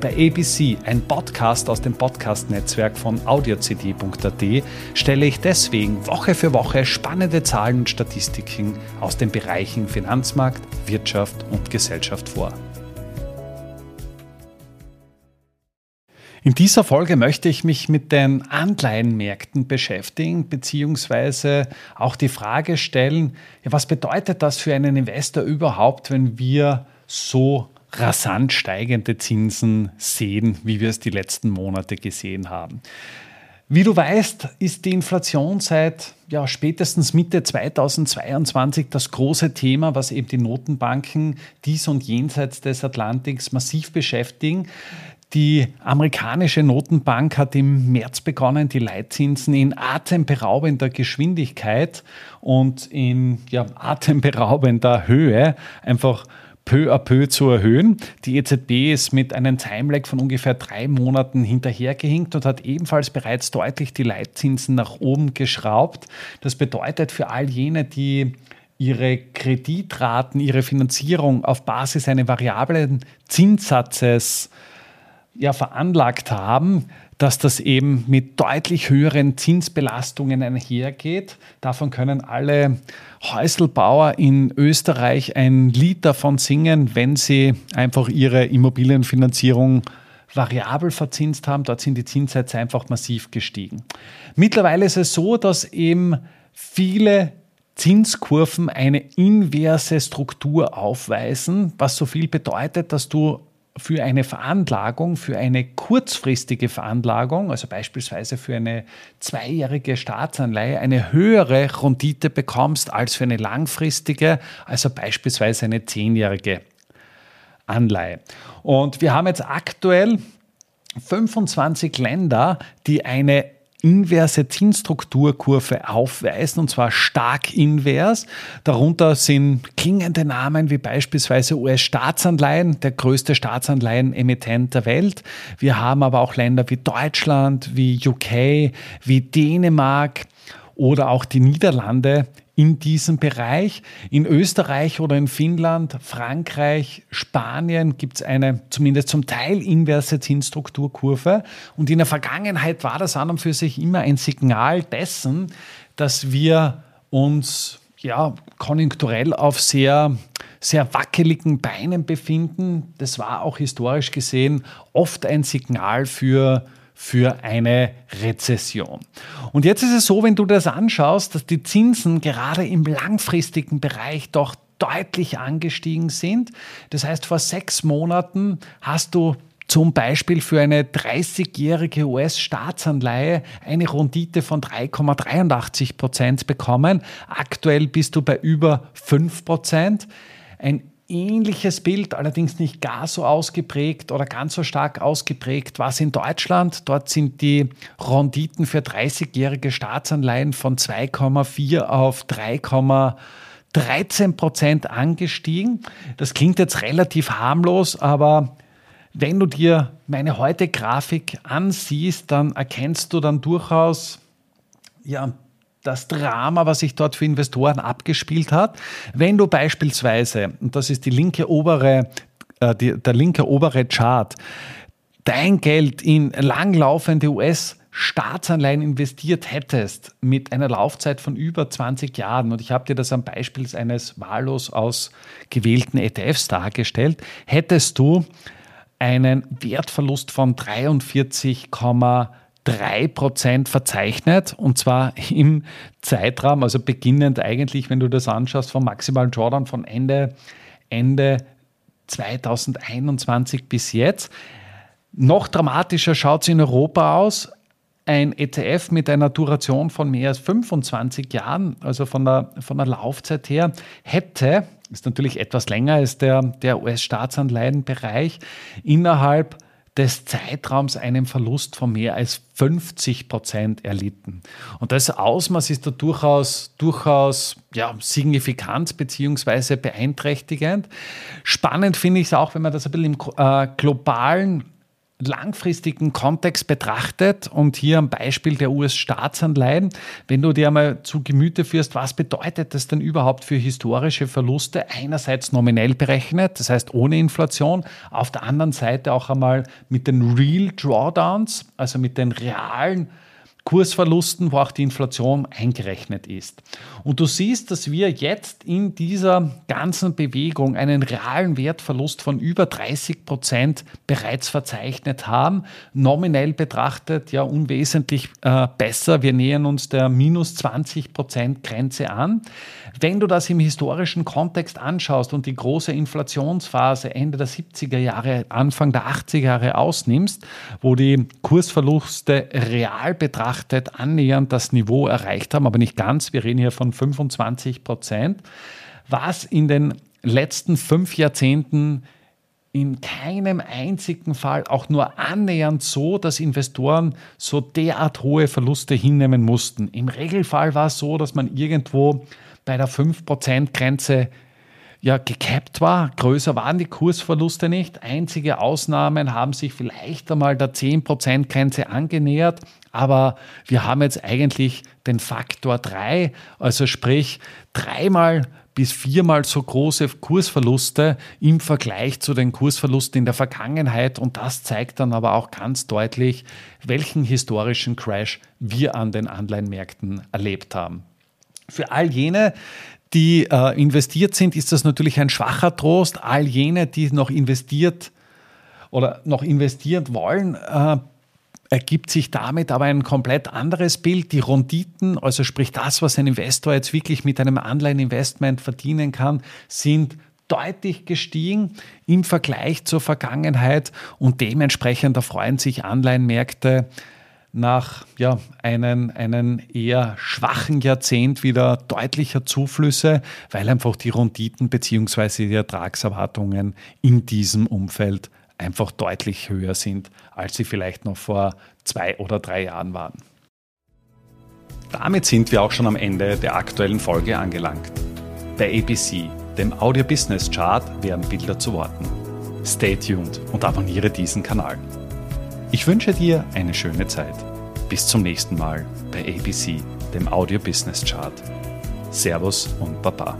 Bei ABC, ein Podcast aus dem Podcast-Netzwerk von audiocd.at, stelle ich deswegen Woche für Woche spannende Zahlen und Statistiken aus den Bereichen Finanzmarkt, Wirtschaft und Gesellschaft vor. In dieser Folge möchte ich mich mit den Anleihenmärkten beschäftigen, beziehungsweise auch die Frage stellen, was bedeutet das für einen Investor überhaupt, wenn wir so rasant steigende Zinsen sehen, wie wir es die letzten Monate gesehen haben. Wie du weißt, ist die Inflation seit ja, spätestens Mitte 2022 das große Thema, was eben die Notenbanken dies und jenseits des Atlantiks massiv beschäftigen. Die amerikanische Notenbank hat im März begonnen, die Leitzinsen in atemberaubender Geschwindigkeit und in ja, atemberaubender Höhe einfach peu à peu zu erhöhen. Die EZB ist mit einem Timelag von ungefähr drei Monaten hinterhergehinkt und hat ebenfalls bereits deutlich die Leitzinsen nach oben geschraubt. Das bedeutet für all jene, die ihre Kreditraten, ihre Finanzierung auf Basis eines variablen Zinssatzes ja, veranlagt haben, dass das eben mit deutlich höheren Zinsbelastungen einhergeht. Davon können alle Häuselbauer in Österreich ein Lied davon singen, wenn sie einfach ihre Immobilienfinanzierung variabel verzinst haben. Dort sind die Zinssätze einfach massiv gestiegen. Mittlerweile ist es so, dass eben viele Zinskurven eine inverse Struktur aufweisen, was so viel bedeutet, dass du für eine Veranlagung, für eine kurzfristige Veranlagung, also beispielsweise für eine zweijährige Staatsanleihe, eine höhere Rendite bekommst als für eine langfristige, also beispielsweise eine zehnjährige Anleihe. Und wir haben jetzt aktuell 25 Länder, die eine inverse Zinsstrukturkurve aufweisen, und zwar stark invers. Darunter sind klingende Namen wie beispielsweise US-Staatsanleihen, der größte Staatsanleihen-Emittent der Welt. Wir haben aber auch Länder wie Deutschland, wie UK, wie Dänemark oder auch die Niederlande in diesem Bereich. In Österreich oder in Finnland, Frankreich, Spanien gibt es eine zumindest zum Teil inverse Zinsstrukturkurve. Und in der Vergangenheit war das an und für sich immer ein Signal dessen, dass wir uns ja, konjunkturell auf sehr, sehr wackeligen Beinen befinden. Das war auch historisch gesehen oft ein Signal für für eine Rezession. Und jetzt ist es so, wenn du das anschaust, dass die Zinsen gerade im langfristigen Bereich doch deutlich angestiegen sind. Das heißt, vor sechs Monaten hast du zum Beispiel für eine 30-jährige US-Staatsanleihe eine Rendite von 3,83 Prozent bekommen. Aktuell bist du bei über 5 Prozent. Ein ähnliches Bild, allerdings nicht gar so ausgeprägt oder ganz so stark ausgeprägt, war es in Deutschland. Dort sind die Renditen für 30-jährige Staatsanleihen von 2,4 auf 3,13 Prozent angestiegen. Das klingt jetzt relativ harmlos, aber wenn du dir meine heute Grafik ansiehst, dann erkennst du dann durchaus ja, das Drama, was sich dort für Investoren abgespielt hat. Wenn du beispielsweise, und das ist die linke obere, äh, die, der linke obere Chart, dein Geld in langlaufende US- Staatsanleihen investiert hättest mit einer Laufzeit von über 20 Jahren, und ich habe dir das am Beispiel eines wahllos ausgewählten ETFs dargestellt, hättest du einen Wertverlust von 43, 3% verzeichnet und zwar im Zeitraum, also beginnend eigentlich, wenn du das anschaust, vom maximalen Drawdown von Ende, Ende 2021 bis jetzt. Noch dramatischer schaut es in Europa aus. Ein ETF mit einer Duration von mehr als 25 Jahren, also von der, von der Laufzeit her, hätte, ist natürlich etwas länger als der, der US-Staatsanleihenbereich, innerhalb des Zeitraums einen Verlust von mehr als 50 Prozent erlitten. Und das Ausmaß ist da durchaus, durchaus ja, signifikant bzw. beeinträchtigend. Spannend finde ich es auch, wenn man das ein bisschen im äh, globalen langfristigen Kontext betrachtet und hier am Beispiel der US-Staatsanleihen, wenn du dir einmal zu Gemüte führst, was bedeutet das denn überhaupt für historische Verluste? Einerseits nominell berechnet, das heißt ohne Inflation, auf der anderen Seite auch einmal mit den Real Drawdowns, also mit den realen Kursverlusten, wo auch die Inflation eingerechnet ist. Und du siehst, dass wir jetzt in dieser ganzen Bewegung einen realen Wertverlust von über 30 Prozent bereits verzeichnet haben. Nominell betrachtet ja unwesentlich äh, besser. Wir nähern uns der minus 20 Prozent Grenze an. Wenn du das im historischen Kontext anschaust und die große Inflationsphase Ende der 70er Jahre, Anfang der 80er Jahre ausnimmst, wo die Kursverluste real betrachtet betrachtet annähernd das Niveau erreicht haben, aber nicht ganz. Wir reden hier von 25 Prozent, was in den letzten fünf Jahrzehnten in keinem einzigen Fall auch nur annähernd so, dass Investoren so derart hohe Verluste hinnehmen mussten. Im Regelfall war es so, dass man irgendwo bei der 5%-Grenze ja gekappt war. Größer waren die Kursverluste nicht. Einzige Ausnahmen haben sich vielleicht einmal der 10%-Grenze angenähert, aber wir haben jetzt eigentlich den Faktor 3, also sprich dreimal bis viermal so große Kursverluste im Vergleich zu den Kursverlusten in der Vergangenheit. Und das zeigt dann aber auch ganz deutlich, welchen historischen Crash wir an den Anleihenmärkten erlebt haben. Für all jene, die äh, investiert sind, ist das natürlich ein schwacher Trost. All jene, die noch investiert oder noch investieren wollen, äh, ergibt sich damit aber ein komplett anderes Bild. Die Renditen, also sprich das, was ein Investor jetzt wirklich mit einem Anleiheninvestment verdienen kann, sind deutlich gestiegen im Vergleich zur Vergangenheit und dementsprechend erfreuen sich Anleihenmärkte nach ja, einem, einem eher schwachen Jahrzehnt wieder deutlicher Zuflüsse, weil einfach die Renditen bzw. die Ertragserwartungen in diesem Umfeld einfach deutlich höher sind, als sie vielleicht noch vor zwei oder drei Jahren waren. Damit sind wir auch schon am Ende der aktuellen Folge angelangt. Bei ABC, dem Audio Business Chart, werden Bilder zu Worten. Stay tuned und abonniere diesen Kanal. Ich wünsche dir eine schöne Zeit. Bis zum nächsten Mal bei ABC, dem Audio Business Chart. Servus und Baba.